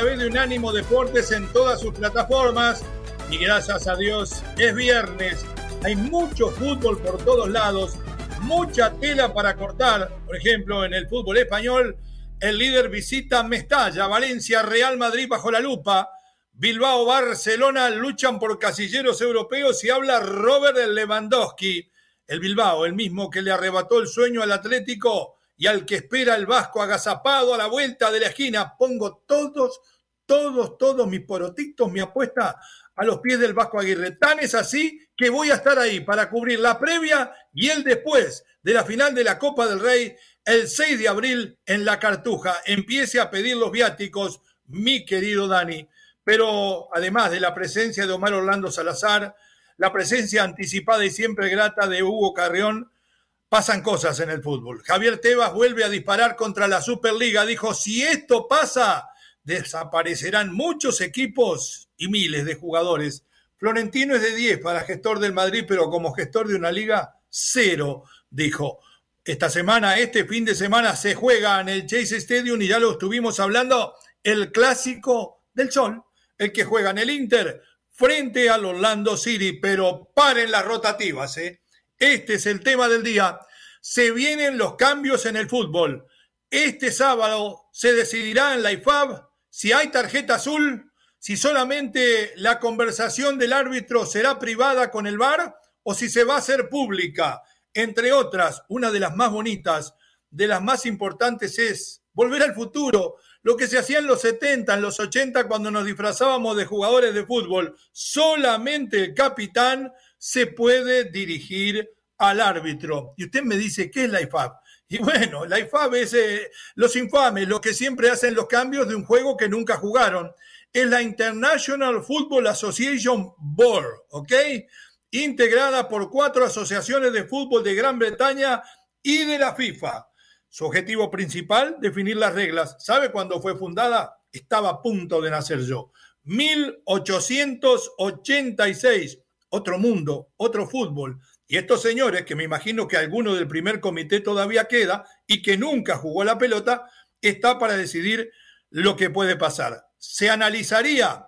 Través de Unánimo Deportes en todas sus plataformas. Y gracias a Dios es viernes. Hay mucho fútbol por todos lados, mucha tela para cortar. Por ejemplo, en el fútbol español, el líder visita Mestalla, Valencia, Real Madrid bajo la lupa. Bilbao, Barcelona luchan por casilleros europeos y habla Robert Lewandowski. El Bilbao, el mismo que le arrebató el sueño al Atlético, y al que espera el Vasco agazapado a la vuelta de la esquina. Pongo todos, todos, todos mis porotitos, mi apuesta a los pies del Vasco Aguirre. Tan es así que voy a estar ahí para cubrir la previa y el después de la final de la Copa del Rey el 6 de abril en la Cartuja. Empiece a pedir los viáticos, mi querido Dani. Pero además de la presencia de Omar Orlando Salazar, la presencia anticipada y siempre grata de Hugo Carrión, pasan cosas en el fútbol. Javier Tebas vuelve a disparar contra la Superliga. Dijo, si esto pasa, desaparecerán muchos equipos y miles de jugadores. Florentino es de 10 para gestor del Madrid, pero como gestor de una liga, cero, dijo. Esta semana, este fin de semana, se juega en el Chase Stadium y ya lo estuvimos hablando, el clásico del sol, el que juega en el Inter frente al Orlando City, pero paren las rotativas, ¿eh? Este es el tema del día. Se vienen los cambios en el fútbol. Este sábado se decidirá en la IFAB si hay tarjeta azul, si solamente la conversación del árbitro será privada con el VAR o si se va a hacer pública. Entre otras, una de las más bonitas, de las más importantes es volver al futuro, lo que se hacía en los 70, en los 80, cuando nos disfrazábamos de jugadores de fútbol. Solamente el capitán se puede dirigir al árbitro. Y usted me dice, ¿qué es la IFAB? Y bueno, la IFAB es eh, los infames, los que siempre hacen los cambios de un juego que nunca jugaron. Es la International Football Association Board, ¿ok? Integrada por cuatro asociaciones de fútbol de Gran Bretaña y de la FIFA. Su objetivo principal, definir las reglas. ¿Sabe cuándo fue fundada? Estaba a punto de nacer yo. 1886 otro mundo, otro fútbol. Y estos señores, que me imagino que alguno del primer comité todavía queda y que nunca jugó la pelota, está para decidir lo que puede pasar. Se analizaría,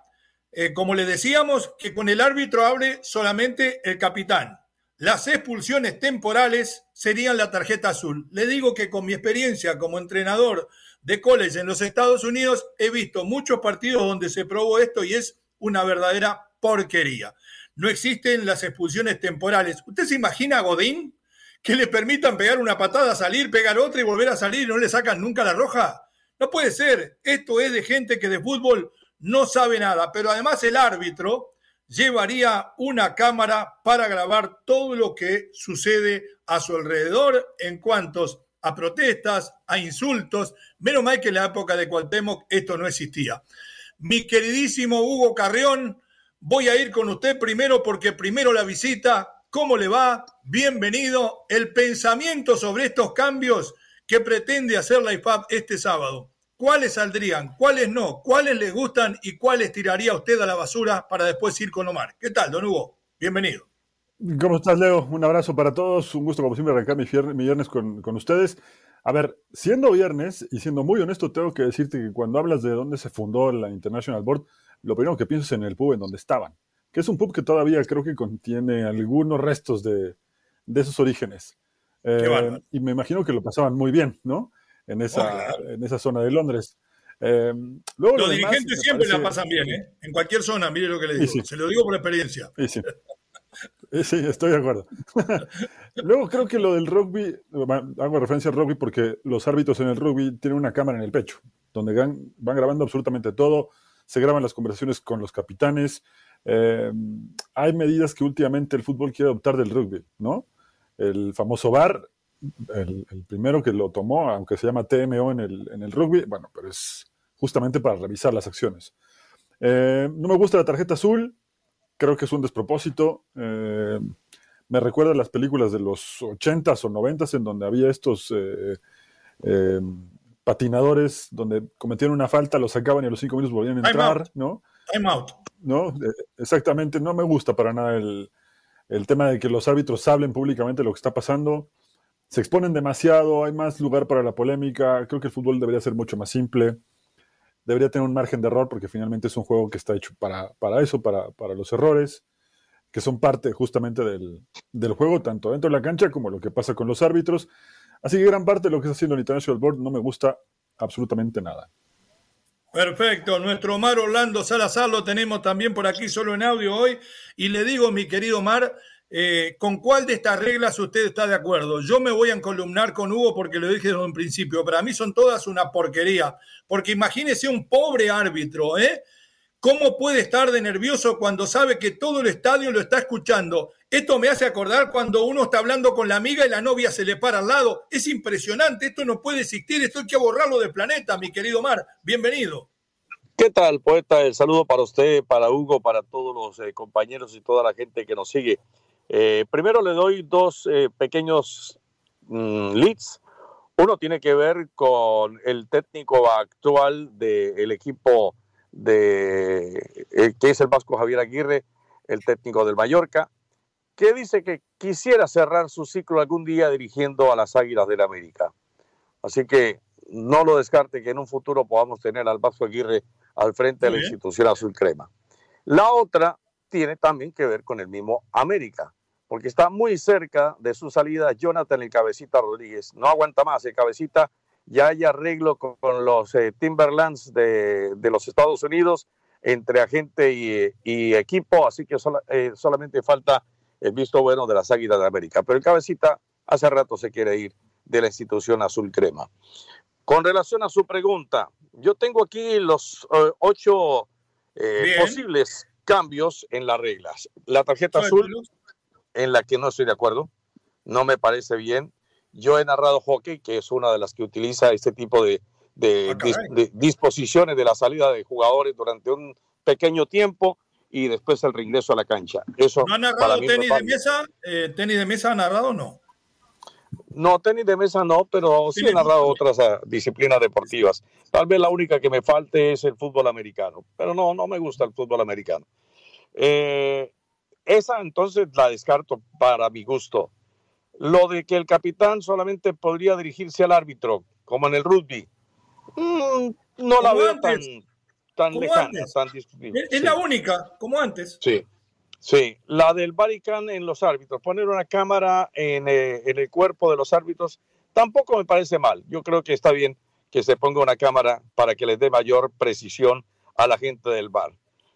eh, como le decíamos, que con el árbitro hable solamente el capitán. Las expulsiones temporales serían la tarjeta azul. Le digo que con mi experiencia como entrenador de college en los Estados Unidos, he visto muchos partidos donde se probó esto y es una verdadera porquería no existen las expulsiones temporales. ¿Usted se imagina a Godín que le permitan pegar una patada, salir, pegar otra y volver a salir y no le sacan nunca la roja? No puede ser. Esto es de gente que de fútbol no sabe nada. Pero además el árbitro llevaría una cámara para grabar todo lo que sucede a su alrededor en cuanto a protestas, a insultos. Menos mal que en la época de Cuauhtémoc esto no existía. Mi queridísimo Hugo Carrión, Voy a ir con usted primero porque primero la visita. ¿Cómo le va? Bienvenido. El pensamiento sobre estos cambios que pretende hacer la IFAB este sábado. ¿Cuáles saldrían? ¿Cuáles no? ¿Cuáles le gustan y cuáles tiraría usted a la basura para después ir con Omar? ¿Qué tal, don Hugo? Bienvenido. ¿Cómo estás, Leo? Un abrazo para todos. Un gusto, como siempre, arrancar mi, viernes con, con ustedes. A ver, siendo viernes y siendo muy honesto, tengo que decirte que cuando hablas de dónde se fundó la International Board, lo primero que pienso es en el pub en donde estaban. que es un pub que todavía creo que contiene algunos restos de, de esos orígenes. Eh, y me imagino que lo pasaban muy bien, ¿no? En esa, oh, en esa zona de Londres. Eh, Los dirigentes siempre la pasan bien, ¿eh? En cualquier zona, mire lo que le digo. Se lo digo por experiencia. Sí, sí. estoy de acuerdo. luego creo que lo del rugby, hago referencia al rugby porque los árbitros en el rugby tienen una cámara en el pecho, donde van, van grabando absolutamente todo, se graban las conversaciones con los capitanes. Eh, hay medidas que últimamente el fútbol quiere adoptar del rugby, ¿no? El famoso VAR, el, primero que lo tomó, aunque se llama TMO en el, en el rugby, bueno, pero es justamente para revisar las acciones. Eh, no me gusta la tarjeta azul, creo que es un despropósito. Eh, me recuerda a las películas de los 80s o 90s en donde había estos patinadores donde cometían una falta, lo sacaban y a los cinco minutos volvían a entrar, ¿no? Out. ¿No? Exactamente, no me gusta para nada el, el tema de que los árbitros hablen públicamente lo que está pasando. Se exponen demasiado, hay más lugar para la polémica. Creo que el fútbol debería ser mucho más simple debería tener un margen de error porque finalmente es un juego que está hecho para, para eso, para, para, los errores, que son parte justamente del, del, juego, tanto dentro de la cancha como lo que pasa con los árbitros. Así que gran parte de lo que está haciendo el International Board no me gusta absolutamente nada. Perfecto, nuestro Omar Orlando Salazar lo tenemos también por aquí solo en audio hoy. Y le digo, mi querido Omar, eh, ¿Con cuál de estas reglas usted está de acuerdo? Yo me voy a encolumnar con Hugo porque lo dije desde un principio. Para mí son todas una porquería. Porque imagínese un pobre árbitro, ¿eh? ¿Cómo puede estar de nervioso cuando sabe que todo el estadio lo está escuchando? Esto me hace acordar cuando uno está hablando con la amiga y la novia se le para al lado. Es impresionante, esto no puede existir, esto hay que borrarlo del planeta, mi querido Mar. Bienvenido. ¿Qué tal, poeta? El saludo para usted, para Hugo, para todos los eh, compañeros y toda la gente que nos sigue. Eh, primero le doy dos eh, pequeños mm, leads. Uno tiene que ver con el técnico actual del equipo de eh, que es el Vasco Javier Aguirre, el técnico del Mallorca, que dice que quisiera cerrar su ciclo algún día dirigiendo a las Águilas del América. Así que no lo descarte que en un futuro podamos tener al Vasco Aguirre al frente de la institución azul crema. La otra tiene también que ver con el mismo América, porque está muy cerca de su salida Jonathan el Cabecita Rodríguez. No aguanta más, el Cabecita ya hay arreglo con, los eh, Timberlands de, los Estados Unidos entre agente y, equipo, así que eh, solamente falta el visto bueno de las Águilas de América. Pero el Cabecita hace rato se quiere ir de la institución azul crema. Con relación a su pregunta, yo tengo aquí los eh, ocho posibles cambios en las reglas. La tarjeta azul, en la que no estoy de acuerdo, no me parece bien. Yo he narrado hockey, que es una de las que utiliza este tipo de, ah, disposiciones de la salida de jugadores durante un pequeño tiempo y después el reingreso a la cancha. Eso ¿No ha narrado tenis de mesa? Eh, ¿Tenis de mesa ha narrado o no? No, tenis de mesa no, pero sí he narrado otras ah, disciplinas deportivas. Tal vez la única que me falte es el fútbol americano, pero no, no me gusta el fútbol americano. Eh, esa entonces la descarto para mi gusto. Lo de que el capitán solamente podría dirigirse al árbitro, como en el rugby, mm, no la veo tan, tan lejana, tan discutible. Es la única, como antes. Sí, sí. La del Baricán en los árbitros, poner una cámara en, eh, en el cuerpo de los árbitros, tampoco me parece mal. Yo creo que está bien que se ponga una cámara para que les dé mayor precisión a la gente del bar.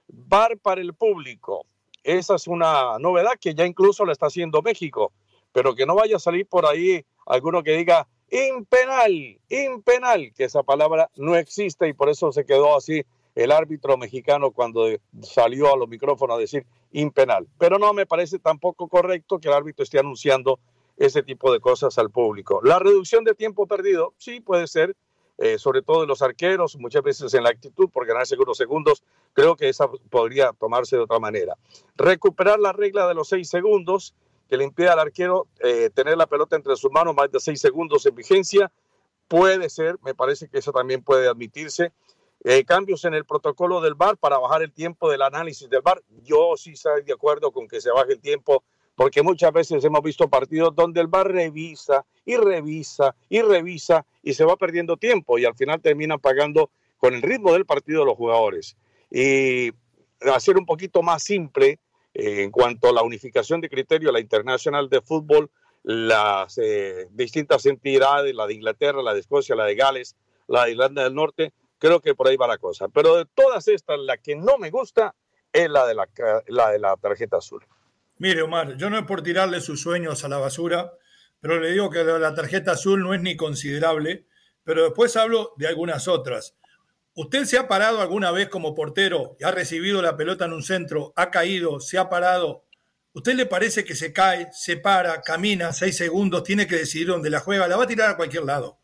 Bar para el público. Esa es una novedad que ya incluso la está haciendo México, pero que no vaya a salir por ahí alguno que diga impenal, impenal, que esa palabra no existe y por eso se quedó así el árbitro mexicano cuando salió a los micrófonos a decir impenal. Pero no me parece tampoco correcto que el árbitro esté anunciando ese tipo de cosas al público. La reducción de tiempo perdido, sí puede ser, eh, sobre todo de los arqueros, muchas veces en la actitud por ganarse unos segundos, creo que esa podría tomarse de otra manera. Recuperar la regla de los seis segundos, que le impide al arquero eh, tener la pelota entre sus manos más de seis segundos en vigencia, puede ser, me parece que eso también puede admitirse. Eh, cambios en el protocolo del VAR para bajar el tiempo del análisis del VAR. Yo sí estoy de acuerdo con que se baje el tiempo porque muchas veces hemos visto partidos donde el VAR revisa y revisa y revisa y se va perdiendo tiempo y al final terminan pagando con el ritmo del partido los jugadores. Y hacer un poquito más simple en cuanto a la unificación de criterio, la Internacional de Fútbol, las eh, distintas entidades, la de Inglaterra, la de Escocia, la de Gales, la de Irlanda del Norte, creo que por ahí va la cosa. Pero de todas estas, la que no me gusta es la de la, la, de la tarjeta azul. Mire, Omar, yo no es por tirarle sus sueños a la basura, pero le digo que la tarjeta azul no es ni considerable, pero después hablo de algunas otras. ¿Usted se ha parado alguna vez como portero y ha recibido la pelota en un centro, ha caído, se ha parado? ¿Usted le parece que se cae, se para, camina seis segundos, tiene que decidir dónde la juega, la va a tirar a cualquier lado?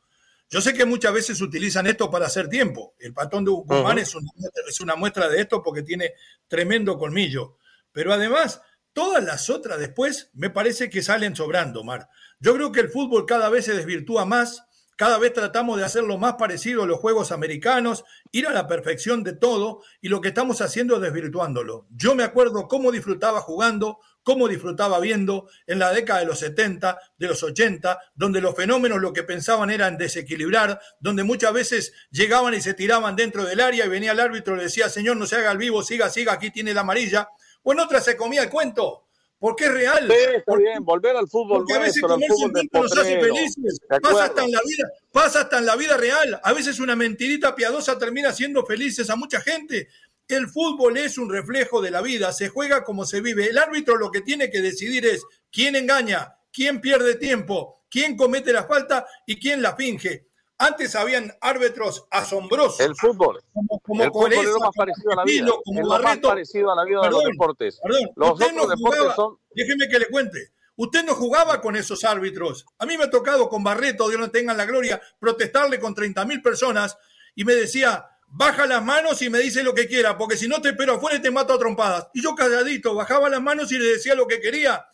Yo sé que muchas veces utilizan esto para hacer tiempo. El patón de Guzmán es, una, es una muestra de esto porque tiene tremendo colmillo. Pero además, todas las otras después me parece que salen sobrando, Mar. Yo creo que el fútbol cada vez se desvirtúa más cada vez tratamos de hacerlo más parecido a los juegos americanos, ir a la perfección de todo y lo que estamos haciendo es desvirtuándolo. Yo me acuerdo cómo disfrutaba jugando, cómo disfrutaba viendo en la década de los 70, de los 80, donde los fenómenos lo que pensaban era en desequilibrar, donde muchas veces llegaban y se tiraban dentro del área y venía el árbitro y le decía, señor, no se haga el vivo, siga, siga, aquí tiene la amarilla. O en otra se comía el cuento porque es real. Sí, está bien, volver al fútbol. Porque a veces comerse nos hace felices. Pasa hasta, en la vida, pasa hasta en la vida real. A veces una mentirita piadosa termina haciendo felices a mucha gente. El fútbol es un reflejo de la vida, se juega como se vive. El árbitro lo que tiene que decidir es quién engaña, quién pierde tiempo, quién comete la falta y quién la finge. Antes habían árbitros asombrosos. El fútbol. Como, el fútbol es lo más parecido a la vida. Como es lo más parecido a la vida de los deportes. Perdón, los usted no jugaba, son... Déjeme que le cuente. Usted no jugaba con esos árbitros. A mí me ha tocado con Barreto, Dios no tenga la gloria, protestarle con 30 mil personas y me decía, baja las manos y me dice lo que quiera, porque si no te espero afuera y te mato a trompadas. Y yo calladito, bajaba las manos y le decía lo que quería.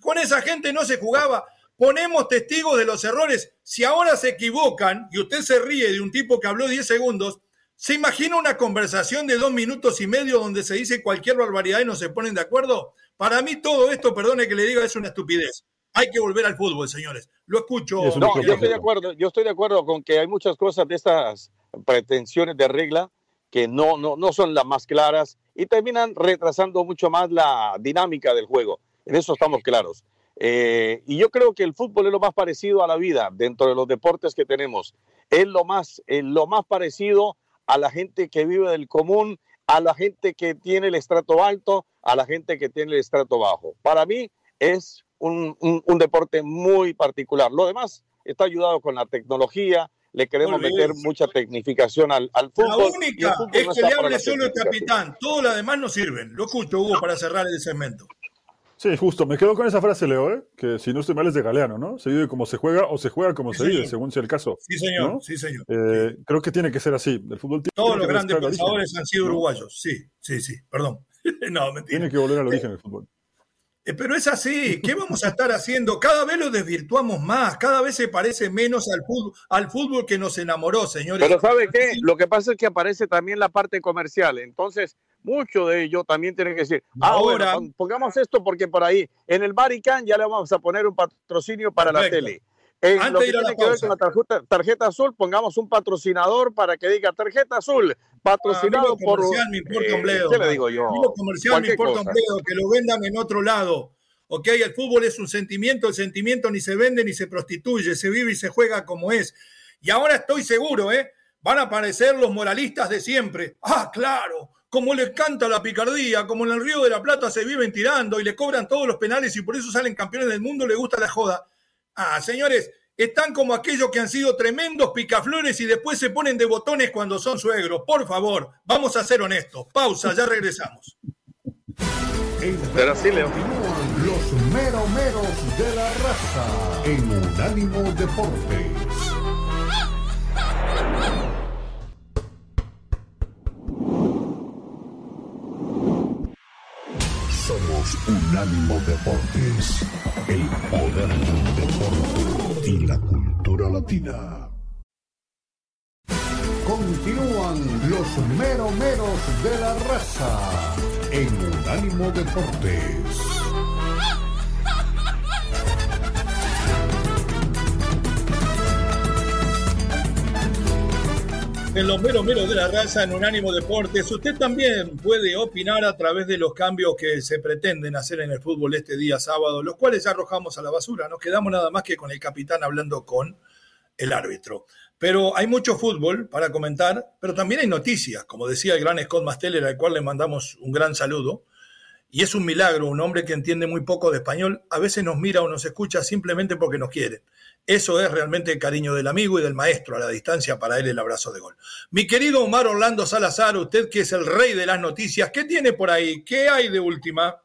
Con esa gente no se jugaba ponemos testigos de los errores. Si ahora se equivocan y usted se ríe de un tipo que habló 10 segundos, ¿se imagina una conversación de dos minutos y medio donde se dice cualquier barbaridad y no se ponen de acuerdo? Para mí todo esto, perdone que le diga, es una estupidez. Hay que volver al fútbol, señores. Lo escucho. No, yo estoy de acuerdo. Yo estoy de acuerdo con que hay muchas cosas de estas pretensiones de regla que no, no, no son las más claras y terminan retrasando mucho más la dinámica del juego. En eso estamos claros. Eh, y yo creo que el fútbol es lo más parecido a la vida dentro de los deportes que tenemos. Es lo más, lo más parecido a la gente que vive del común, a la gente que tiene el estrato alto, a la gente que tiene el estrato bajo. Para mí es un, un, deporte muy particular. Lo demás está ayudado con la tecnología, le queremos meter mucha tecnificación al, al, fútbol. La única es que le hable solo el capitán, todo lo demás no sirven. Lo escucho, Hugo, para cerrar el segmento. Sí, justo. Me quedo con esa frase, Leo, ¿eh? que si no estoy mal es de Galeano, ¿no? Se vive como se juega o se juega como se vive, según sea el caso. Sí, señor. Sí, señor. Eh, creo que tiene que ser así. El fútbol Todos los grandes pensadores han sido uruguayos. Sí, sí, sí. Perdón. no, mentira. Tiene que volver al origen del fútbol. Eh, pero es así, ¿qué vamos a estar haciendo? Cada vez lo desvirtuamos más, cada vez se parece menos al fútbol, al fútbol que nos enamoró, señores. Pero ¿sabe qué? Lo que pasa es que aparece también la parte comercial. Entonces, mucho de ello también tiene que decir, ah, ahora pongamos esto porque por ahí, en el Baricán ya le vamos a poner un patrocinio para la tele. En lo que tiene que ver con la tarjeta, tarjeta, azul, pongamos un patrocinador para que diga tarjeta azul, patrocinado por. Comercial me importa un bledo. ¿Qué le digo yo? comercial me importa un bledo, que lo vendan en otro lado. Ok, el fútbol es un sentimiento, el sentimiento ni se vende ni se prostituye, se vive y se juega como es. Y ahora estoy seguro, ¿eh? Van a aparecer los moralistas de siempre. Ah, claro, como les canta la picardía, como en el Río de la Plata se viven tirando y le cobran todos los penales y por eso salen campeones del mundo, le gusta la joda. Ah, señores, están como aquellos que han sido tremendos picaflores y después se ponen de botones cuando son suegros. Por favor, vamos a ser honestos. Pausa, ya regresamos. Así, Leo. Los meromeros de la raza en Unánimo Deportes. Unánimo Deportes, el poder del deporte y la cultura latina. Continúan los meromeros de la raza en Unánimo Deportes. En los meros meros de la raza en Unánimo Deportes. Usted también puede opinar a través de los cambios que se pretenden hacer en el fútbol este día sábado, los cuales arrojamos a la basura. Nos quedamos nada más que con el capitán hablando con el árbitro. Pero hay mucho fútbol para comentar, pero también hay noticias, como decía el gran Scott Masteller, al cual le mandamos un gran saludo. Y es un milagro, un hombre que entiende muy poco de español, a veces nos mira o nos escucha simplemente porque nos quiere. Eso es realmente el cariño del amigo y del maestro a la distancia, para él el abrazo de gol. Mi querido Omar Orlando Salazar, usted que es el rey de las noticias, ¿qué tiene por ahí? ¿Qué hay de última?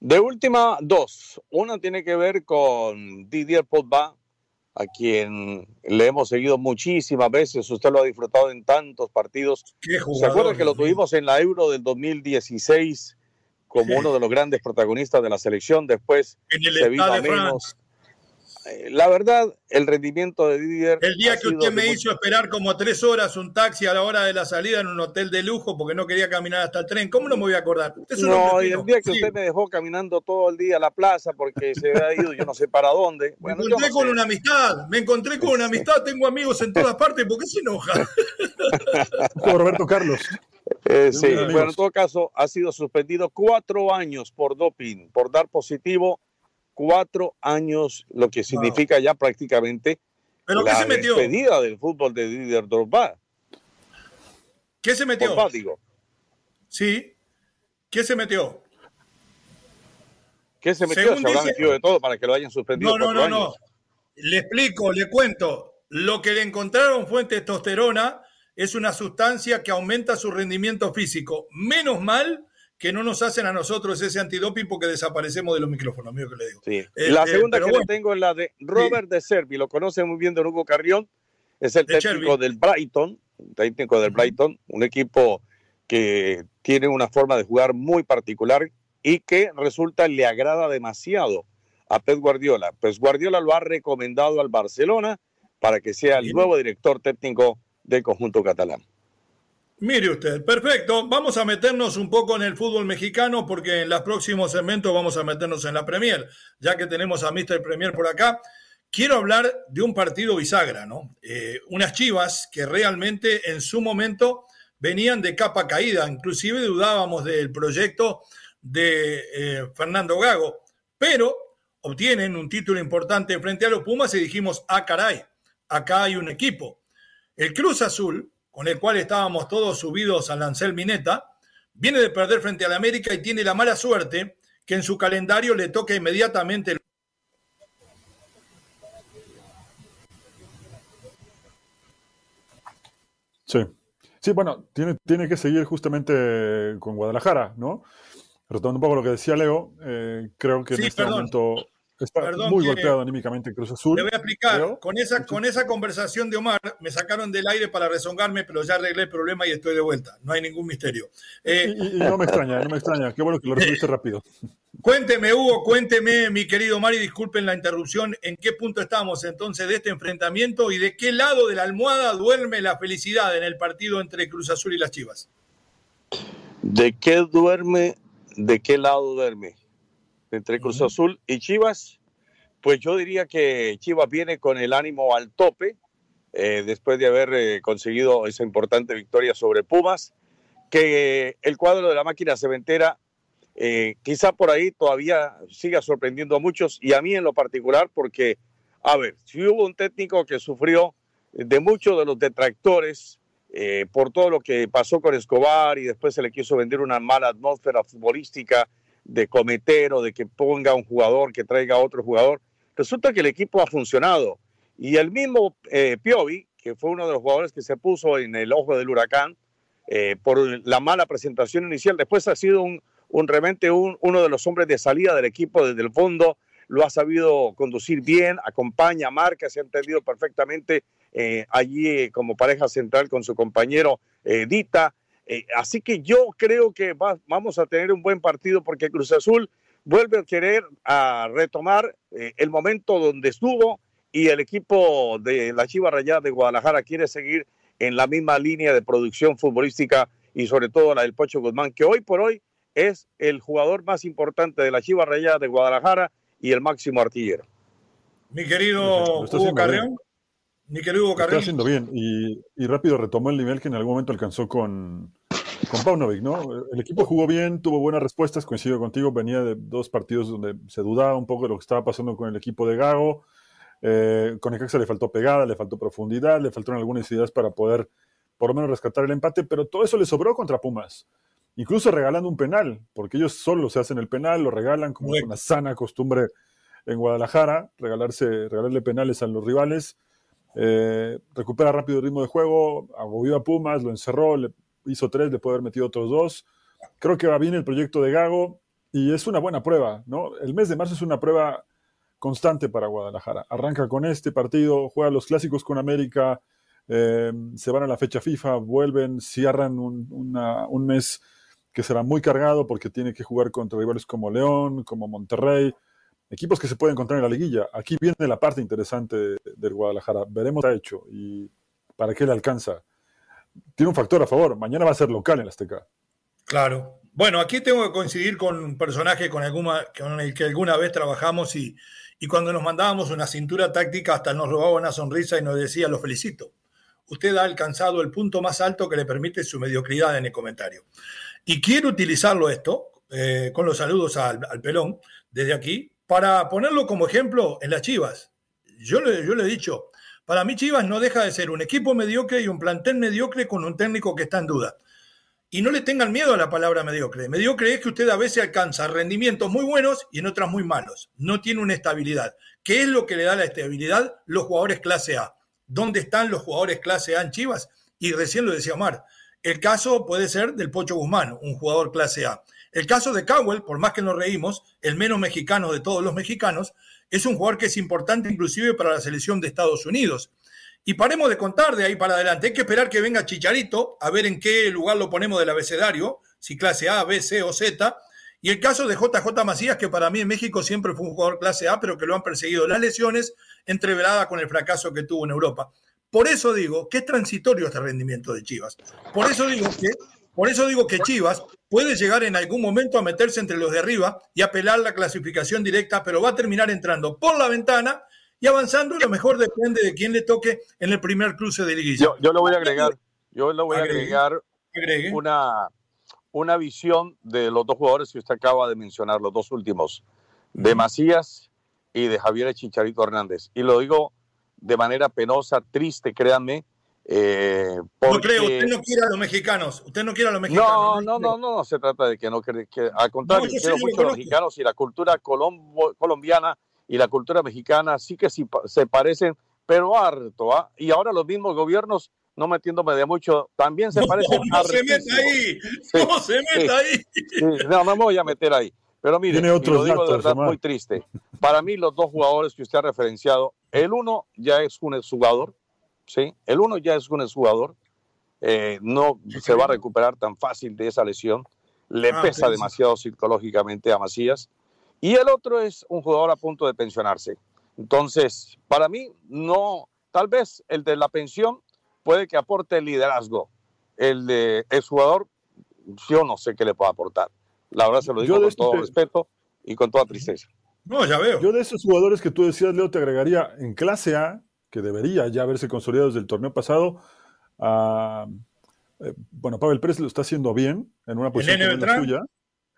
De última, dos. Una tiene que ver con Didier Pogba, a quien le hemos seguido muchísimas veces. Usted lo ha disfrutado en tantos partidos. ¿Se acuerda que lo tuvimos en la Euro del 2016 como uno de los grandes protagonistas de la selección? Después se vino a menos. Eh, la verdad, el rendimiento de Didier. El día que usted me hizo esperar como tres horas un taxi a la hora de la salida en un hotel de lujo porque no quería caminar hasta el tren, ¿cómo no me voy a acordar? no, y el día que usted me dejó caminando todo el día a la plaza porque se había ido yo no sé para dónde. me encontré con una amistad, me encontré con una amistad, tengo amigos en todas partes, ¿por qué se enoja? Roberto Carlos. Eh, sí, bueno, en todo caso, ha sido suspendido cuatro años por doping, por dar positivo cuatro años, lo que significa ya prácticamente ¿Pero la qué se metió? despedida del fútbol de Didier Drogba. ¿Qué se metió? digo. Sí. ¿Qué se metió? ¿Qué se metió? se habrá metido de todo para que lo hayan suspendido. No, no, no, no. Le explico, le cuento. Lo que le encontraron fue en testosterona, es una sustancia que aumenta su rendimiento físico. Menos mal que no nos hacen a nosotros ese antidoping porque desaparecemos de los micrófonos, mío que le digo. Sí. Eh, la eh, segunda que le tengo es la de Robert de Servi, lo conoce muy bien de Hugo Carrión, es el técnico del Brighton, técnico del Brighton, un equipo que tiene una forma de jugar muy particular y que resulta le agrada demasiado a Pep Guardiola. Pues Guardiola lo ha recomendado al Barcelona para que sea el nuevo director técnico del conjunto catalán. Mire usted, perfecto. Vamos a meternos un poco en el fútbol mexicano porque en los próximos segmentos vamos a meternos en la Premier, ya que tenemos a Mr. Premier por acá. Quiero hablar de un partido bisagra, ¿no? Eh, unas chivas que realmente en su momento venían de capa caída, inclusive dudábamos del proyecto de eh, Fernando Gago, pero obtienen un título importante frente a los Pumas y dijimos, ah, caray, acá hay un equipo. El Cruz Azul con el cual estábamos todos subidos al Lancel Mineta, viene de perder frente al América y tiene la mala suerte que en su calendario le toca inmediatamente. Sí, sí, bueno, tiene, tiene que seguir justamente con Guadalajara, ¿no? Retomando un poco lo que decía Leo, eh, creo que en este momento Está muy golpeado anímicamente Cruz Azul. Le voy a explicar. Con esa, con esa conversación de Omar, me sacaron del aire para rezongarme, pero ya arreglé el problema y estoy de vuelta. No hay ningún misterio. Eh, y, no me extraña, no me extraña. Qué bueno que lo resolviste rápido. Cuénteme, Hugo, cuénteme, mi querido Omar, y disculpen la interrupción. ¿En qué punto estamos entonces de este enfrentamiento y de qué lado de la almohada duerme la felicidad en el partido entre Cruz Azul y las Chivas? ¿De qué duerme? ¿De qué lado duerme? Entre Cruz Azul y Chivas, pues yo diría que Chivas viene con el ánimo al tope eh, después de haber eh, conseguido esa importante victoria sobre Pumas, que el cuadro de la máquina cementera eh, quizá por ahí todavía siga sorprendiendo a muchos y a mí en lo particular porque, a ver, si hubo un técnico que sufrió de muchos de los detractores por todo lo que pasó con Escobar y después se le quiso vender una mala atmósfera futbolística de cometer o de que ponga un jugador, que traiga otro jugador. Resulta que el equipo ha funcionado. Y el mismo eh, Piovi, que fue uno de los jugadores que se puso en el ojo del huracán eh, por la mala presentación inicial, después ha sido un, un realmente uno de los hombres de salida del equipo desde el fondo, lo ha sabido conducir bien, acompaña, marca, se ha entendido perfectamente eh, allí como pareja central con su compañero Dita. Eh, así que yo creo que vamos a tener un buen partido porque Cruz Azul vuelve a querer a retomar eh, el momento donde estuvo y el equipo de la Chiva Rayada de Guadalajara quiere seguir en la misma línea de producción futbolística y sobre todo la del Pocho Guzmán, que hoy por hoy es el jugador más importante de la Chiva Rayada de Guadalajara y el máximo artillero. Mi querido Hugo Carreón. Mi querido Carrillo. Está haciendo bien y, y, rápido retomó el nivel que en algún momento alcanzó con, con Paunovic, ¿no? El equipo jugó bien, tuvo buenas respuestas, coincido contigo, venía de dos partidos donde se dudaba un poco de lo que estaba pasando con el equipo de Gago. Eh, con Necaxa le faltó pegada, le faltó profundidad, le faltaron algunas ideas para poder por lo menos rescatar el empate, pero todo eso le sobró contra Pumas. Incluso regalando un penal, porque ellos solo se hacen el penal, lo regalan como es una sana costumbre en Guadalajara, regalarse, regalarle penales a los rivales. Eh, recupera rápido el ritmo de juego, agobió a Pumas, lo encerró, le hizo tres, le puede haber metido otros dos. Creo que va bien el proyecto de Gago y es una buena prueba, ¿no? El mes de marzo es una prueba constante para Guadalajara. Arranca con este partido, juega los clásicos con América, eh, se van a la fecha FIFA, vuelven, cierran un, un mes que será muy cargado porque tiene que jugar contra rivales como León, como Monterrey, equipos que se pueden encontrar en la liguilla. Aquí viene la parte interesante del Guadalajara. Veremos qué ha hecho y para qué le alcanza. Tiene un factor a favor. Mañana va a ser local en la Azteca. Claro. Bueno, aquí tengo que coincidir con un personaje con, alguna, el que alguna vez trabajamos y, y cuando nos mandábamos una cintura táctica hasta nos robaba una sonrisa y nos decía, lo felicito. Usted ha alcanzado el punto más alto que le permite su mediocridad en el comentario. Y quiero utilizarlo esto, eh, con los saludos al, al pelón, desde aquí, para ponerlo como ejemplo en las Chivas. Yo le, yo le he dicho, para mí Chivas no deja de ser un equipo mediocre y un plantel mediocre con un técnico que está en duda. Y no le tengan miedo a la palabra mediocre. Mediocre es que usted a veces alcanza rendimientos muy buenos y en otras muy malos. No tiene una estabilidad. ¿Qué es lo que le da la estabilidad? Los jugadores clase A. ¿Dónde están los jugadores clase A en Chivas? Y recién lo decía Omar. El caso puede ser del Pocho Guzmán, un jugador clase A. El caso de Cowell, por más que nos reímos, el menos mexicano de todos los mexicanos, es un jugador que es importante inclusive para la selección de Estados Unidos. Y paremos de contar de ahí para adelante. Hay que esperar que venga Chicharito, a ver en qué lugar lo ponemos del abecedario, si clase A, B, C o Z. Y el caso de JJ Macías, que para mí en México siempre fue un jugador clase A, pero que lo han perseguido las lesiones, entreverada con el fracaso que tuvo en Europa. Por eso digo que es transitorio este rendimiento de Chivas. Por eso digo que por eso digo que Chivas puede llegar en algún momento a meterse entre los de arriba y apelar la clasificación directa, pero va a terminar entrando por la ventana y avanzando. Lo mejor depende de quién le toque en el primer cruce de liguilla. Yo, yo lo voy a agregar, yo lo voy a agregar una, una visión de los dos jugadores que usted acaba de mencionar, los dos últimos, de Macías y de Javier Chicharito Hernández. Y lo digo de manera penosa, triste, créanme, eh, No creo, usted no quiere a los mexicanos. Usted no quiere a los mexicanos. No, no, no, no, no se trata de que no que, al contrario, quiero mucho a los mexicanos y la cultura colombo, colombiana y la cultura mexicana sí que sí, se parecen, pero harto. ¿ah? Y ahora los mismos gobiernos, no metiéndome de mucho, también se parecen. No, se meta ahí, no se meta ahí. no, no me voy a meter ahí. Pero mire, lo digo de verdad muy triste. Para mí, los dos jugadores que usted ha referenciado, el uno ya es un jugador, ¿sí? El uno ya es un jugador, eh, no se va a recuperar tan fácil de esa lesión, le ah, pesa demasiado psicológicamente a Macías, y el otro es un jugador a punto de pensionarse. Entonces, para mí, no, tal vez el de la pensión puede que aporte liderazgo. El de el jugador, yo no sé qué le puede aportar. La verdad se lo digo con todo respeto y con toda tristeza. No, ya veo. Yo de esos jugadores que tú decías, Leo, te agregaría en clase A, que debería ya haberse consolidado desde el torneo pasado. Ah, eh, bueno, Pavel Pérez lo está haciendo bien en una posición que la suya.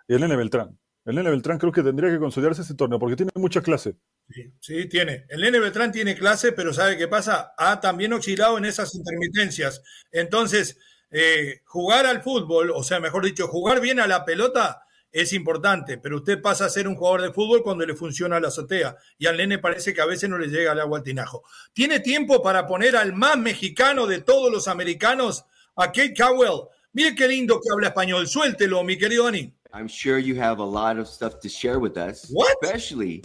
Y el Nene Beltrán. El Nene Beltrán creo que tendría que consolidarse este torneo porque tiene mucha clase. Sí, sí, tiene. El Nene Beltrán tiene clase, pero ¿sabe qué pasa? Ha también oscilado en esas intermitencias. Entonces, eh, jugar al fútbol, o sea, mejor dicho, jugar bien a la pelota, es importante, pero usted pasa a ser un jugador de fútbol cuando le funciona la azotea y al nene parece que a veces no le llega el agua al tinajo. ¿Tiene tiempo para poner al más mexicano de todos los americanos, a Kate Cowell? Mire qué lindo que habla español. Suéltelo, mi querido Ani. I'm sure you have a lot of stuff to share with us, What? especially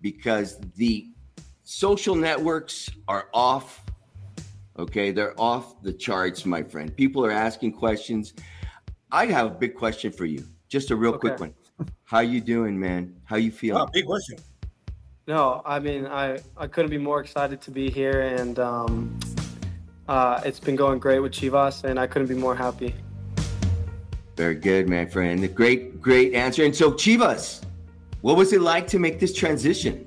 because the social networks are off. Okay, they're off the charts, my friend. People are asking questions. I have a big question for you. Just a real okay. quick one. How you doing, man? How you feeling? Oh, big question. No, I mean, I, I couldn't be more excited to be here, and um, uh, it's been going great with Chivas, and I couldn't be more happy. Very good, man, friend. A great, great answer. And so, Chivas, what was it like to make this transition?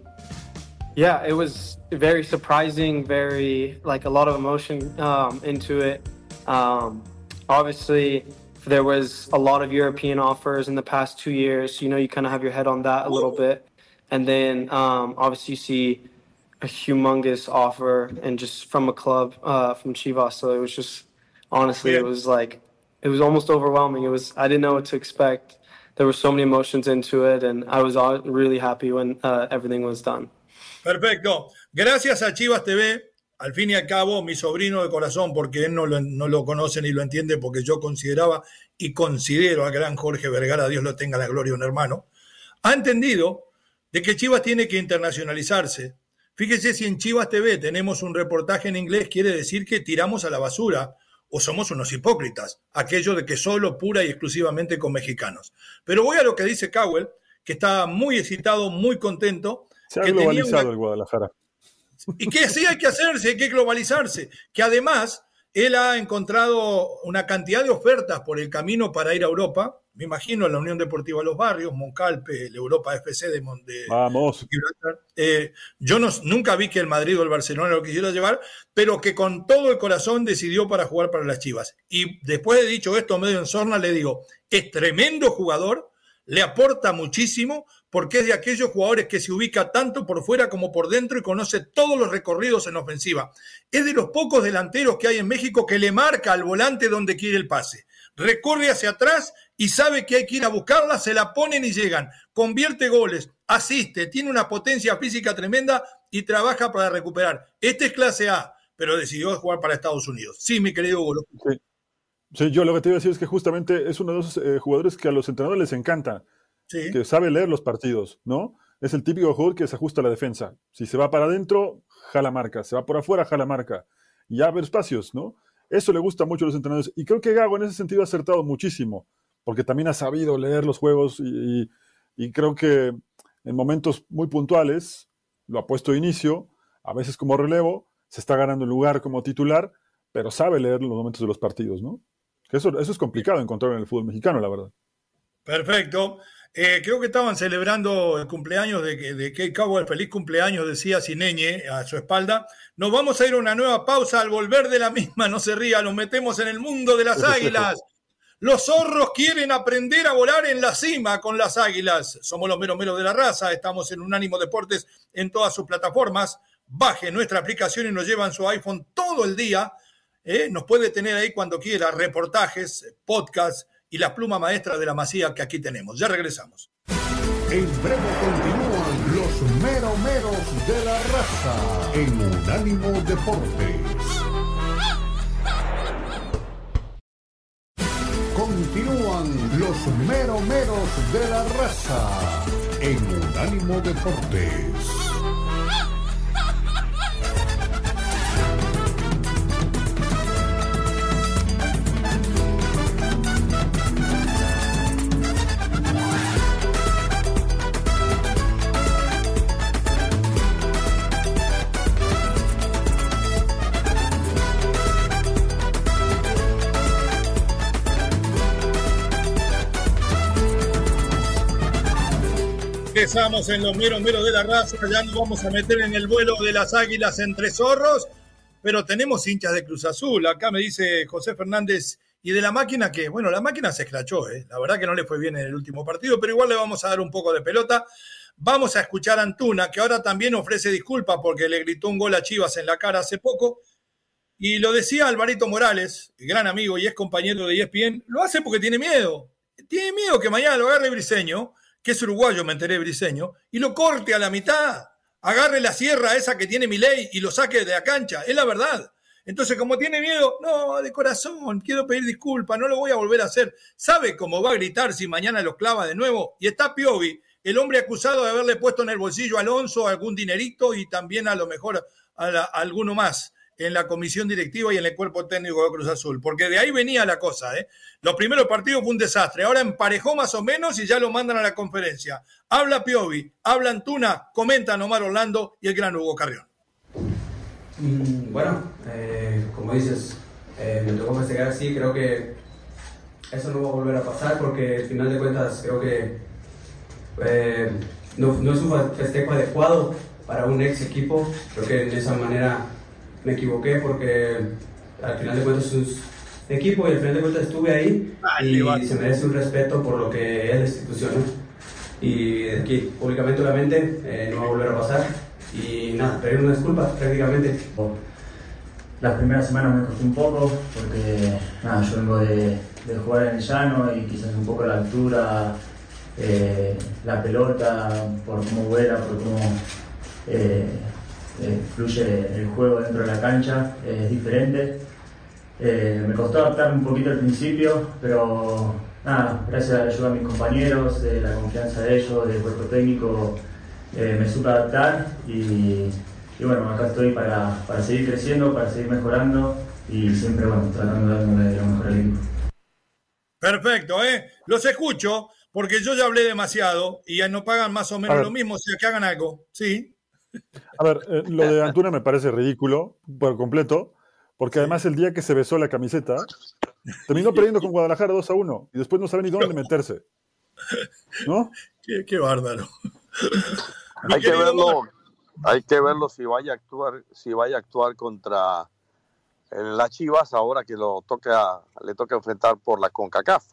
Yeah, it was very surprising, very like a lot of emotion um, into it. Um, obviously, there was a lot of European offers in the past two years. You know, you kind of have your head on that a little bit, and then um, obviously you see a humongous offer and just from a club uh, from Chivas. So it was just honestly, it was like it was almost overwhelming. It was I didn't know what to expect. There were so many emotions into it, and I was really happy when uh, everything was done. Perfecto. Gracias a Chivas TV. Al fin y al cabo, mi sobrino de corazón, porque él no lo, no lo conoce ni lo entiende, porque yo consideraba y considero al gran Jorge Vergara, Dios lo tenga la gloria, un hermano, ha entendido de que Chivas tiene que internacionalizarse. Fíjese si en Chivas TV tenemos un reportaje en inglés, quiere decir que tiramos a la basura o somos unos hipócritas, aquello de que solo pura y exclusivamente con mexicanos. Pero voy a lo que dice Cowell, que está muy excitado, muy contento. Se ha que globalizado el Guadalajara. Y que sí hay que hacerse, hay que globalizarse. Que además él ha encontrado una cantidad de ofertas por el camino para ir a Europa. Me imagino la Unión Deportiva Los Barrios, Moncalpe, la Europa FC de, de Vamos. Eh, yo no, nunca vi que el Madrid o el Barcelona lo quisiera llevar, pero que con todo el corazón decidió para jugar para las Chivas. Y después de dicho esto, medio en sorna, le digo, es tremendo jugador, le aporta muchísimo, porque es de aquellos jugadores que se ubica tanto por fuera como por dentro y conoce todos los recorridos en ofensiva. Es de los pocos delanteros que hay en México que le marca al volante donde quiere el pase. Recorre hacia atrás y sabe que hay que ir a buscarla, se la ponen y llegan. Convierte goles, asiste, tiene una potencia física tremenda y trabaja para recuperar. Este es clase A, pero decidió jugar para Estados Unidos. Sí, mi querido Golo. Sí. yo lo que te iba a decir es que justamente es uno de esos eh, jugadores que a los entrenadores les encanta que sabe leer los partidos, ¿no? Es el típico jugador que se ajusta a la defensa. Si se va para adentro, jala marca. Se va por afuera, jala marca. Y abre espacios, ¿no? Eso le gusta mucho a los entrenadores. Y creo que Gago en ese sentido ha acertado muchísimo, porque también ha sabido leer los juegos y, y creo que en momentos muy puntuales lo ha puesto de inicio, a veces como relevo, se está ganando el lugar como titular, pero sabe leer los momentos de los partidos, ¿no? Eso, eso es complicado encontrar en el fútbol mexicano, la verdad. Perfecto. Eh, creo que estaban celebrando el cumpleaños de, de Kate Cowell. Feliz cumpleaños, decía Sineñe a su espalda. Nos vamos a ir a una nueva pausa. Al volver de la misma, no se ría, nos metemos en el mundo de las águilas. Los zorros quieren aprender a volar en la cima con las águilas. Somos los meros meros de la raza. Estamos en Unánimo Deportes en todas sus plataformas. Baje nuestra aplicación y nos llevan su iPhone todo el día. Eh, nos puede tener ahí cuando quiera reportajes, podcasts y la pluma maestra de la masía que aquí tenemos. Ya regresamos. En breve continúan los meromeros de la raza en Unánimo Deportes. Continúan los meromeros de la raza en Unánimo Deportes. Empezamos en los meros meros de la raza, ya nos vamos a meter en el vuelo de las águilas entre zorros, pero tenemos hinchas de Cruz Azul. Acá me dice José Fernández, y de la máquina que, bueno, la máquina se escrachó, ¿eh? la verdad que no le fue bien en el último partido, pero igual le vamos a dar un poco de pelota. Vamos a escuchar a Antuna, que ahora también ofrece disculpas porque le gritó un gol a Chivas en la cara hace poco. Y lo decía Alvarito Morales, gran amigo y es compañero de ESPN, lo hace porque tiene miedo. Tiene miedo que mañana lo agarre Briseño que es uruguayo, me enteré, briseño, y lo corte a la mitad, agarre la sierra esa que tiene mi ley y lo saque de la cancha, es la verdad. Entonces, como tiene miedo, no, de corazón, quiero pedir disculpas, no lo voy a volver a hacer. ¿Sabe cómo va a gritar si mañana lo clava de nuevo? Y está Piovi, el hombre acusado de haberle puesto en el bolsillo a Alonso algún dinerito y también a lo mejor a, a alguno más en la comisión directiva y en el cuerpo técnico de Cruz Azul, porque de ahí venía la cosa. ¿eh? Los primeros partidos fue un desastre, ahora emparejó más o menos y ya lo mandan a la conferencia. Habla Piovi, habla Antuna, comenta Omar Orlando y el gran Hugo Carrión. Mm, bueno, eh, como dices, eh, me tocó festejar así, creo que eso no va a volver a pasar porque al final de cuentas creo que eh, no, no es un festejo adecuado para un ex equipo. Creo que de esa manera me equivoqué porque al final de cuentas es un equipo y al final de cuentas estuve ahí y se merece un respeto por lo que es la institución. Y aquí, públicamente, obviamente, eh, no va a volver a pasar. Y nada, pedir una disculpa prácticamente. Las primeras semanas me costó un poco porque nada, yo vengo de, de jugar en el llano y quizás un poco la altura, eh, la pelota, por cómo vuela, por cómo eh, eh, fluye el juego dentro de la cancha, es diferente. me costó adaptarme un poquito al principio, pero nada, gracias a la ayuda de mis compañeros, de la confianza de ellos, del cuerpo técnico, me supe adaptar y, y, bueno, acá estoy para, para, seguir creciendo, para seguir mejorando y siempre bueno, tratando de darme lo mejor al equipo. Perfecto, ¿eh? Los escucho porque yo ya hablé demasiado y ya no pagan más o menos lo mismo, o sea, que hagan algo, ¿sí? A ver, eh, lo de Antuna me parece ridículo por completo, porque además el día que se besó la camiseta, terminó perdiendo con Guadalajara 2 a 1 y después no sabe ni dónde meterse. ¿No? Qué, bárbaro. hay que verlo, hay que verlo si vaya a actuar, si vaya a actuar contra las Chivas ahora que lo toca, le toca enfrentar por la CONCACAF.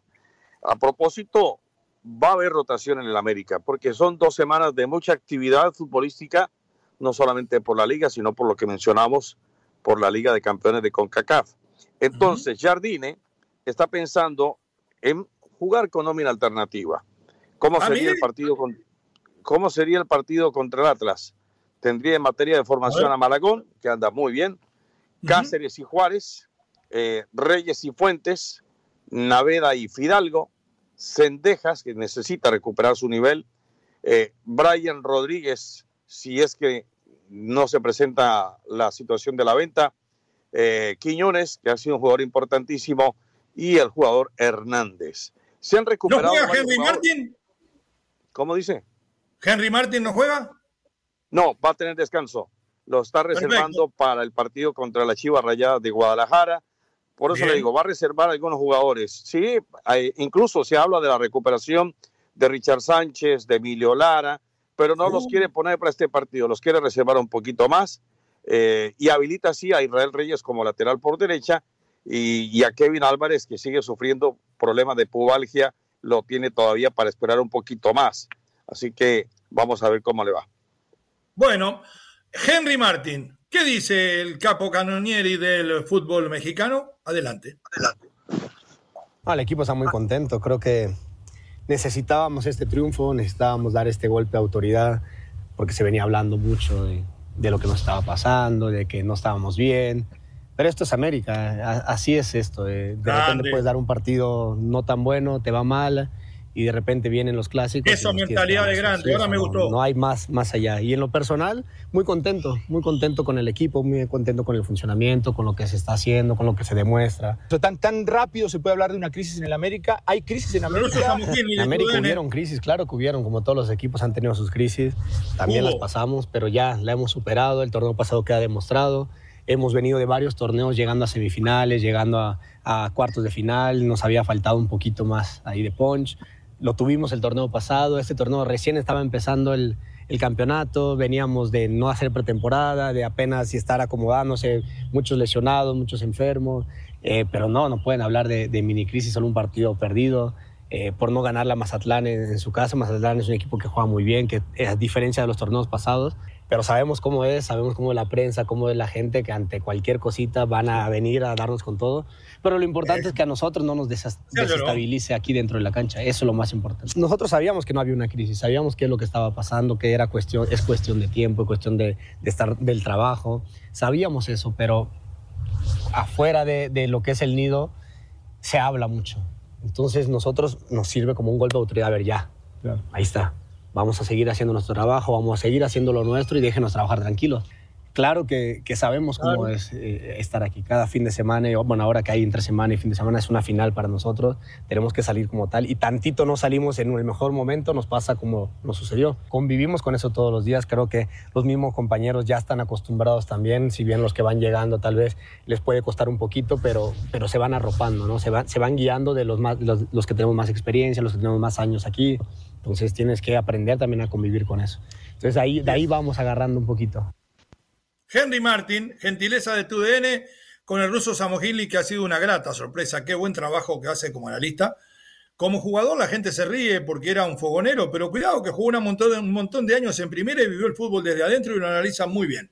A propósito, va a haber rotación en el América, porque son dos semanas de mucha actividad futbolística, no solamente por la liga, sino por lo que mencionamos, por la Liga de Campeones de CONCACAF. Entonces, Jardine está pensando en jugar con nómina alternativa. ¿Cómo sería, el partido con, ¿Cómo sería el partido contra el Atlas? Tendría en materia de formación a, Malagón, que anda muy bien, Cáceres y Juárez, eh, Reyes y Fuentes, Naveda y Fidalgo, Cendejas, que necesita recuperar su nivel, eh, Brian Rodríguez, si es que no se presenta la situación de la venta, eh, Quiñones, que ha sido un jugador importantísimo, y el jugador Hernández. Se han recuperado. ¿No juega Henry Martin? ¿Cómo dice? ¿Henry Martin no juega? No, va a tener descanso. Lo está reservando para el partido contra la Chiva Rayada de Guadalajara. Por eso le digo, va a reservar algunos jugadores. Sí, incluso se habla de la recuperación de Richard Sánchez, de Emilio Lara, pero no los quiere poner para este partido, los quiere reservar un poquito más eh, y habilita así a Israel Reyes como lateral por derecha y, a Kevin Álvarez que sigue sufriendo problemas de pubalgia, lo tiene todavía para esperar un poquito más. Así que vamos a ver cómo le va. Bueno, Henry Martín, ¿Qué dice el capo canonieri del fútbol mexicano? Adelante. Adelante. el equipo está muy contento. Creo que necesitábamos este triunfo, necesitábamos dar este golpe de autoridad, porque se venía hablando mucho de, de lo que nos estaba pasando, de que no estábamos bien. Pero esto es América, así es esto. De, de repente puedes dar un partido no tan bueno, te va mal y de repente vienen los clásicos. Eso, mentalidad de grande, ahora me gustó. No, hay más, más allá. Y en lo personal, muy contento, muy contento con el equipo, muy contento con el funcionamiento, con lo que se está haciendo, con lo que se demuestra. Tan, tan rápido se puede hablar de una crisis en el América. ¿Hay crisis en América? En América hubieron crisis, claro que hubieron, como todos los equipos han tenido sus crisis. También las pasamos, pero ya la hemos superado. El torneo pasado queda demostrado. Hemos venido de varios torneos llegando a semifinales, llegando a, a cuartos de final. Nos había faltado un poquito más ahí de punch lo tuvimos el torneo pasado, este torneo recién estaba empezando el, campeonato, veníamos de no hacer pretemporada, de apenas estar acomodándose, muchos lesionados, muchos enfermos, eh, pero no, no pueden hablar de, mini crisis, solo un partido perdido. Eh, por no ganar la Mazatlán en, su casa. Mazatlán es un equipo que juega muy bien, que a diferencia de los torneos pasados, pero sabemos cómo es, sabemos cómo es la prensa, cómo es la gente, que ante cualquier cosita van a venir a darnos con todo. Pero lo importante es que a nosotros no nos desestabilice aquí dentro de la cancha. Eso es lo más importante. Nosotros sabíamos que no había una crisis, sabíamos qué es lo que estaba pasando, que era cuestión, es cuestión de tiempo, es cuestión de, estar del trabajo. Sabíamos eso, pero afuera de, de lo que es el nido se habla mucho entonces nosotros nos sirve como un golpe de autoridad, a ver, ya, ahí está, vamos a seguir haciendo nuestro trabajo, vamos a seguir haciendo lo nuestro y déjenos trabajar tranquilos claro que, sabemos cómo es eh, estar aquí. Cada fin de semana, bueno, ahora que hay entre semana y fin de semana es una final para nosotros, tenemos que salir como tal. Y tantito no salimos en el mejor momento, nos pasa como nos sucedió. Convivimos con eso todos los días. Creo que los mismos compañeros ya están acostumbrados también, si bien los que van llegando tal vez les puede costar un poquito, pero, pero se van arropando, ¿no? Se van, se van guiando de los, más, los, los que tenemos más experiencia, los que tenemos más años aquí. Entonces tienes que aprender también a convivir con eso. Entonces ahí, de ahí vamos agarrando un poquito. Henry Martin, gentileza de tu DN, con el ruso Samogili, que ha sido una grata sorpresa. Qué buen trabajo que hace como analista. Como jugador la gente se ríe porque era un fogonero, pero cuidado que jugó un montón, un montón de años en primera y vivió el fútbol desde adentro y lo analiza muy bien.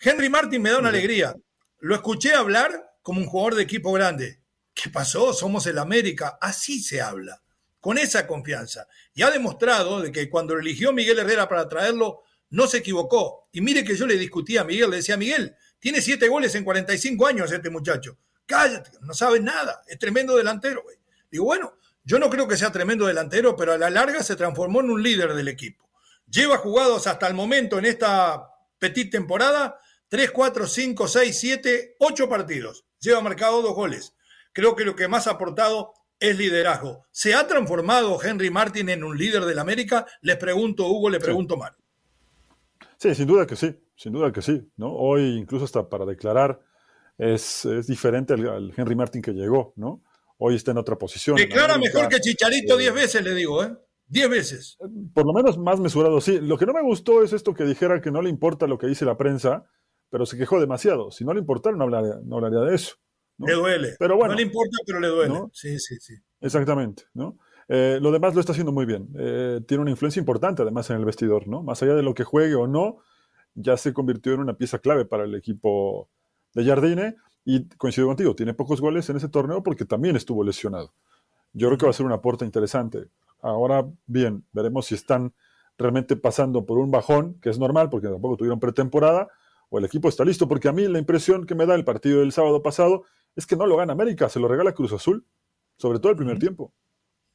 Henry Martin me da una alegría. Lo escuché hablar como un jugador de equipo grande. ¿Qué pasó? Somos el América. Así se habla, con esa confianza. Y ha demostrado de que cuando eligió Miguel Herrera para traerlo, no se equivocó. Y mire que yo le discutía a Miguel, le decía, Miguel, tiene siete goles en 45 años este muchacho. Cállate, no sabe nada. Es tremendo delantero. Güey. Digo, bueno, yo no creo que sea tremendo delantero, pero a la larga se transformó en un líder del equipo. Lleva jugados hasta el momento en esta petit temporada 3, 4, 5, 6, 7, 8 partidos. Lleva marcado dos goles. Creo que lo que más ha aportado es liderazgo. ¿Se ha transformado Henry Martin en un líder del América? Les pregunto, Hugo, le pregunto sí. mal. Sí, sin duda que sí, sin duda que sí. ¿no? Hoy, incluso hasta para declarar, es, es diferente al, al, Henry Martin que llegó, ¿no? Hoy está en otra posición. Declara mejor que Chicharito 10 eh, veces, le digo, ¿eh? 10 veces. Por lo menos más mesurado, sí. Lo que no me gustó es esto que dijera que no le importa lo que dice la prensa, pero se quejó demasiado. Si no le importara, no hablaría, no hablaría de eso. ¿No? Le duele. Pero bueno, no le importa, pero le duele. ¿no? Sí, sí, sí. Exactamente, ¿no? Eh, lo demás lo está haciendo muy bien. Eh, tiene una influencia importante además en el vestidor, ¿no? Más allá de lo que juegue o no, ya se convirtió en una pieza clave para el equipo de Jardine y coincido contigo, tiene pocos goles en ese torneo porque también estuvo lesionado. Yo creo que va a ser un aporte interesante. Ahora bien, veremos si están realmente pasando por un bajón, que es normal porque tampoco tuvieron pretemporada, o el equipo está listo, porque a mí la impresión que me da el partido del sábado pasado es que no lo gana América, se lo regala Cruz Azul, sobre todo el primer tiempo.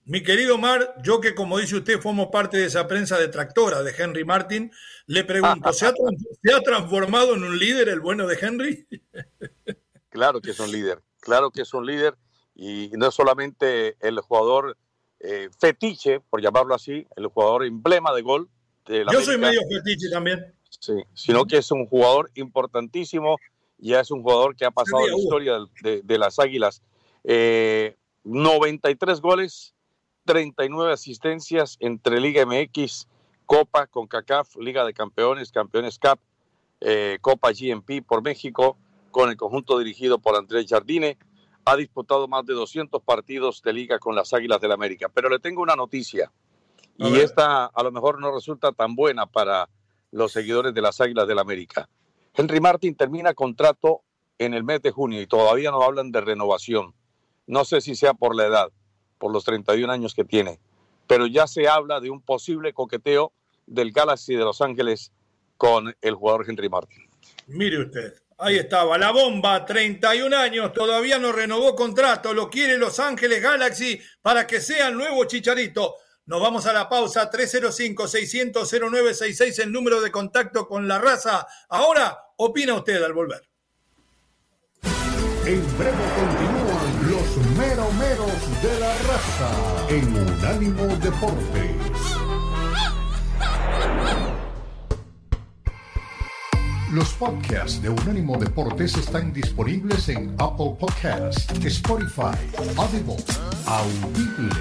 Mi querido Mar, yo que como dice usted formo parte de esa prensa detractora de Henry Martin, le pregunto, ¿se ha, ¿se ha transformado en un líder el bueno de Henry? Claro que es un líder, claro que es un líder y no es solamente el jugador eh, fetiche, por llamarlo así, el jugador emblema de gol. De la Yo América, soy medio fetiche también. Sí, sino que es un jugador importantísimo, ya es un jugador que ha pasado la historia de, de las Águilas. Eh, 93 goles, 39 asistencias entre Liga MX, Copa, CONCACAF, Liga de Campeones, Campeones Cup, eh, Copa GMP por México, con el conjunto dirigido por Andrés Jardine. Ha disputado más de 200 partidos de liga con las Águilas del América. Pero le tengo una noticia, y esta a lo mejor no resulta tan buena para los seguidores de las Águilas del América. Henry Martin termina contrato en el mes de junio y todavía no hablan de renovación. No sé si sea por la edad, por los 31 años que tiene, pero ya se habla de un posible coqueteo del Galaxy de Los Ángeles con el jugador Henry Martin. Mire usted, ahí estaba, la bomba, 31 años, todavía no renovó contrato, lo quiere Los Ángeles Galaxy para que sea el nuevo Chicharito. Nos vamos a la pausa, 305-600-0966, el número de contacto con la raza. Ahora, opina usted al volver. En breve continúan los meromeros de la raza en Unánimo Deportes. Los podcasts de Unánimo Deportes están disponibles en Apple Podcasts, Spotify, Audible, Audible,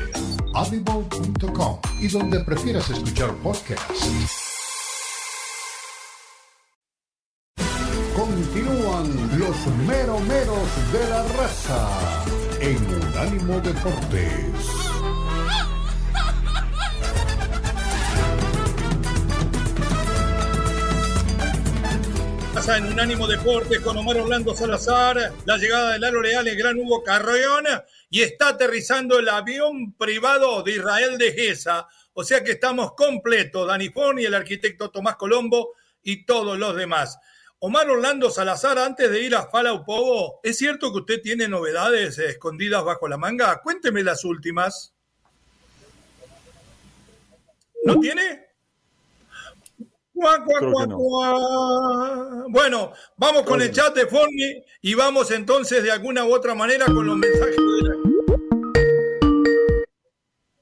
audible.com y donde prefieras escuchar podcasts. Continúan los meromeros de la raza en Unánimo Deportes. Pasa en Unánimo Deportes con Omar Orlando Salazar, la llegada del Aro Leal, el gran Hugo Carreón, y está aterrizando el avión privado de Israel de Gesa. O sea que estamos completos, Dani Foni, el arquitecto Tomás Colombo y todos los demás. Omar Orlando Salazar, antes de ir a Falau Pogo, ¿es cierto que usted tiene novedades escondidas bajo la manga? Cuénteme las últimas. ¿No tiene? No. Bueno, vamos con el chat de Forni y vamos entonces de alguna u otra manera con los mensajes de la...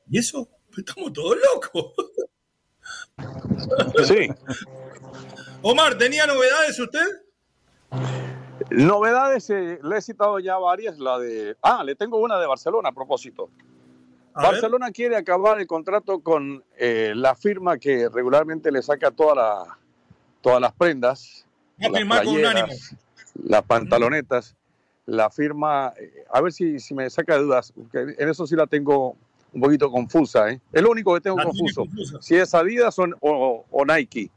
¿Y eso? Estamos todos locos. Sí, Omar, ¿tenía novedades usted? novedades, eh, le he citado ya varias. La de. Ah, le tengo una de Barcelona a propósito. Barcelona quiere acabar el contrato con eh, la firma que regularmente le saca toda todas las prendas, las, playeras, las pantalonetas. La firma, eh, a ver si, si me saca de dudas, en eso sí la tengo un poquito confusa. ¿eh? Es lo único que tengo confuso. Si es Adidas o, o, Nike.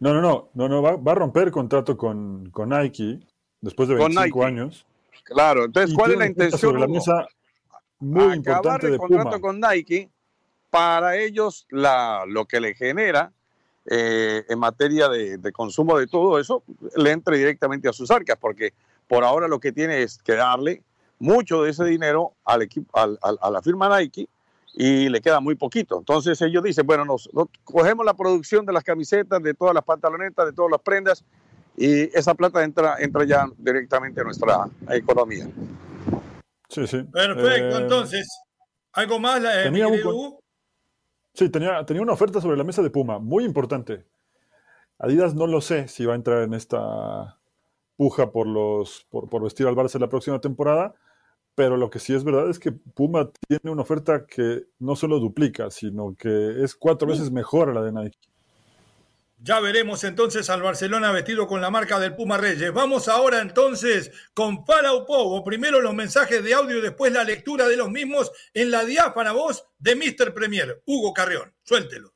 No, no, no, no, no va, a romper contrato con, con, Nike después de 25 años. Claro, entonces, ¿cuál es la intención? la mesa muy importante de contrato con Nike para ellos la, lo que le genera eh, en materia de, de, consumo de todo eso le entre directamente a sus arcas, porque por ahora lo que tiene es que darle mucho de ese dinero al equipo, al, a la firma Nike y le queda muy poquito. Entonces ellos dicen, bueno, nos, cogemos la producción de las camisetas, de todas las pantalonetas, de todas las prendas y esa plata entra, entra ya directamente a nuestra economía. Sí, sí. Perfecto, eh, entonces, ¿algo más? Eh, tenía sí, tenía, tenía una oferta sobre la mesa de Puma, muy importante. Adidas no lo sé si va a entrar en esta puja por, los, por, por vestir al Barça la próxima temporada, pero lo que sí es verdad es que Puma tiene una oferta que no solo duplica, sino que es cuatro veces mejor a la de Nike. Ya veremos entonces al Barcelona vestido con la marca del Puma Reyes. Vamos ahora entonces con Palau Povo. Primero los mensajes de audio y después la lectura de los mismos en la diáfana voz de Mr. Premier, Hugo Carrión. Suéltelo.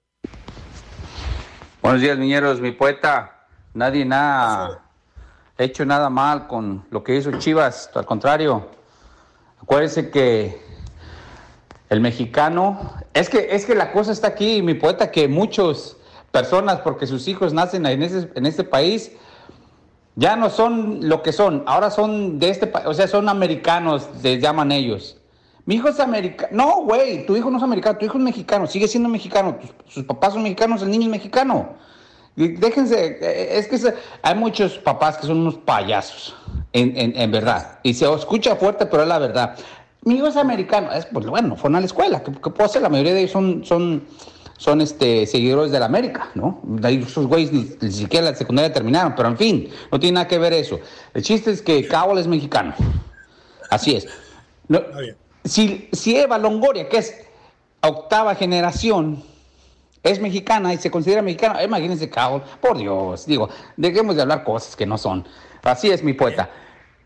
Buenos días, niñeros. Mi poeta, nadie ha hecho nada mal con lo que hizo Chivas. Al contrario, Acuérdense que el mexicano, es que, es que la cosa está aquí, mi poeta, que muchas personas, porque sus hijos nacen en, ese, en este país, ya no son lo que son, ahora son de este país, o sea, son americanos, se llaman ellos. Mi hijo es americano. No, güey, tu hijo no es americano, tu hijo es mexicano, sigue siendo mexicano. Sus papás son mexicanos, el niño es mexicano. Déjense, eh, es que hay muchos papás que son unos payasos en, verdad. Y se escucha fuerte, pero es la verdad. Mi hijo es americano, es, pues bueno, fueron a la escuela, ¿qué, puedo hacer? La mayoría de ellos son, son, son este, seguidores de la América, ¿no? Esos güeyes ni, siquiera la secundaria terminaron, pero en fin, no tiene nada que ver eso. El chiste es que Cabal es mexicano. Así es. si, si Eva Longoria, que es octava generación, es mexicana y se considera mexicana, imagínense Cabal, por Dios, digo, dejemos de hablar cosas que no son. Así es, mi poeta.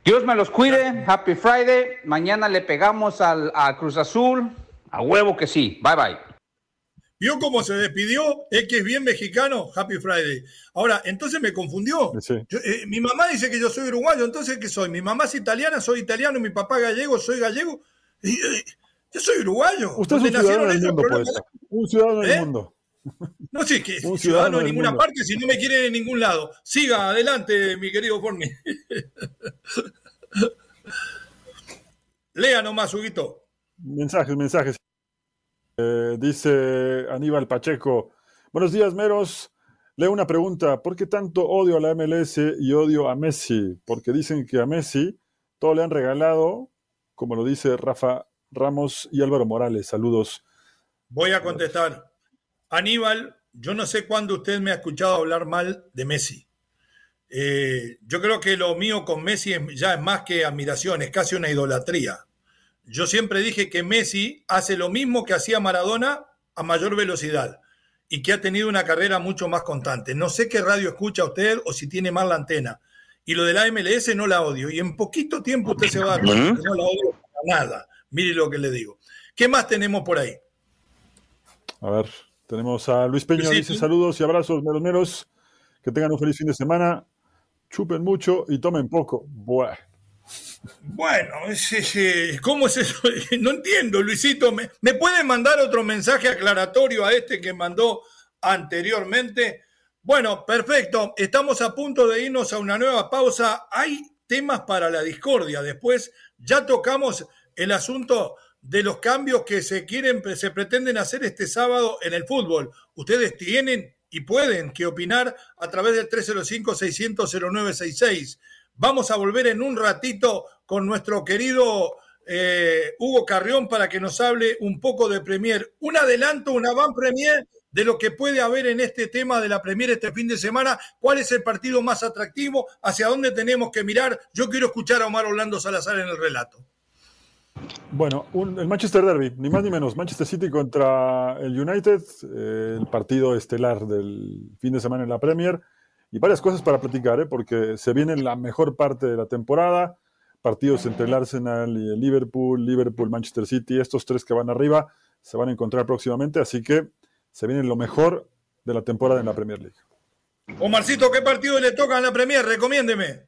Dios me los cuide. Happy Friday. Mañana le pegamos al, a Cruz Azul. A huevo que sí. Bye bye. ¿Vio cómo se despidió? Es que es bien mexicano. Happy Friday. Ahora, entonces me confundió. Eh, mi mamá dice que yo soy uruguayo. Entonces, ¿qué soy? Mi mamá es italiana, soy italiano. Mi papá gallego, soy gallego. Y, eh, yo soy uruguayo. Usted es un ciudadano del mundo, poeta. Un ciudadano del mundo. No sé, que un ciudadano en ninguna parte si no me quieren en ningún lado. Siga adelante, mi querido Forni. Lea nomás, Huguito. Mensajes, mensajes. Eh, dice Aníbal Pacheco. Buenos días, meros. Leo una pregunta. ¿Por qué tanto odio a la MLS y odio a Messi? Porque dicen que a Messi todo le han regalado, como lo dice Rafa Ramos y Álvaro Morales. Saludos. Voy a contestar. Aníbal, yo no sé cuándo usted me ha escuchado hablar mal de Messi. Eh, yo creo que lo mío con Messi ya es más que admiración, es casi una idolatría. Yo siempre dije que Messi hace lo mismo que hacía Maradona a mayor velocidad y que ha tenido una carrera mucho más constante. No sé qué radio escucha usted o si tiene mal la antena. Y lo de la MLS no la odio. Y en poquito tiempo usted se va a dar cuenta que no la odio para nada. Mire lo que le digo. ¿Qué más tenemos por ahí? A ver, tenemos a Luis Peña, dice saludos y abrazos, meros meros. Que tengan un feliz fin de semana. Chupen mucho y tomen poco. Bueno. ¿cómo es eso? No entiendo, Luisito. ¿Me, ¿Me pueden mandar otro mensaje aclaratorio a este que mandó anteriormente? Bueno, perfecto. Estamos a punto de irnos a una nueva pausa. Hay temas para la discordia. Después ya tocamos el asunto de los cambios que se quieren, se pretenden hacer este sábado en el fútbol. Ustedes tienen y pueden que opinar a través del 305-600-0966. Vamos a volver en un ratito con nuestro querido eh, Hugo Carrión para que nos hable un poco de Premier. Un adelanto, una van Premier de lo que puede haber en este tema de la Premier este fin de semana. ¿Cuál es el partido más atractivo? ¿Hacia dónde tenemos que mirar? Yo quiero escuchar a Omar Orlando Salazar en el relato. Bueno, el Manchester Derby, ni más ni menos. Manchester City contra el United, eh, el partido estelar del fin de semana en la Premier. Y varias cosas para platicar, ¿eh? porque se viene la mejor parte de la temporada. Partidos entre el Arsenal y el Liverpool, Liverpool, Manchester City, estos tres que van arriba se van a encontrar próximamente. Así que se viene lo mejor de la temporada en la Premier League. Omarcito, ¿qué partido le toca en la Premier? Recomiéndeme.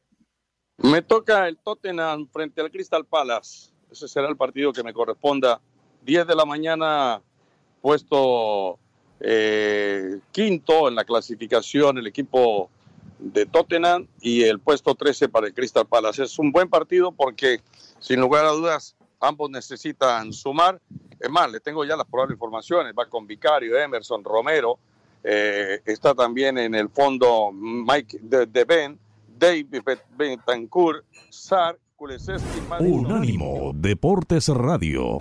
Me toca el Tottenham frente al Crystal Palace. Ese será el partido que me corresponda. 10 de la mañana, puesto eh, quinto en la clasificación el equipo de Tottenham y el puesto 13 para el Crystal Palace. Es un buen partido porque, sin lugar a dudas, ambos necesitan sumar. Es más, le tengo ya las probables informaciones. Va con Vicario, Emerson, Romero. Eh, está también en el fondo Mike de, de Ben, David Betancourt, Sar Unánimo Deportes Radio.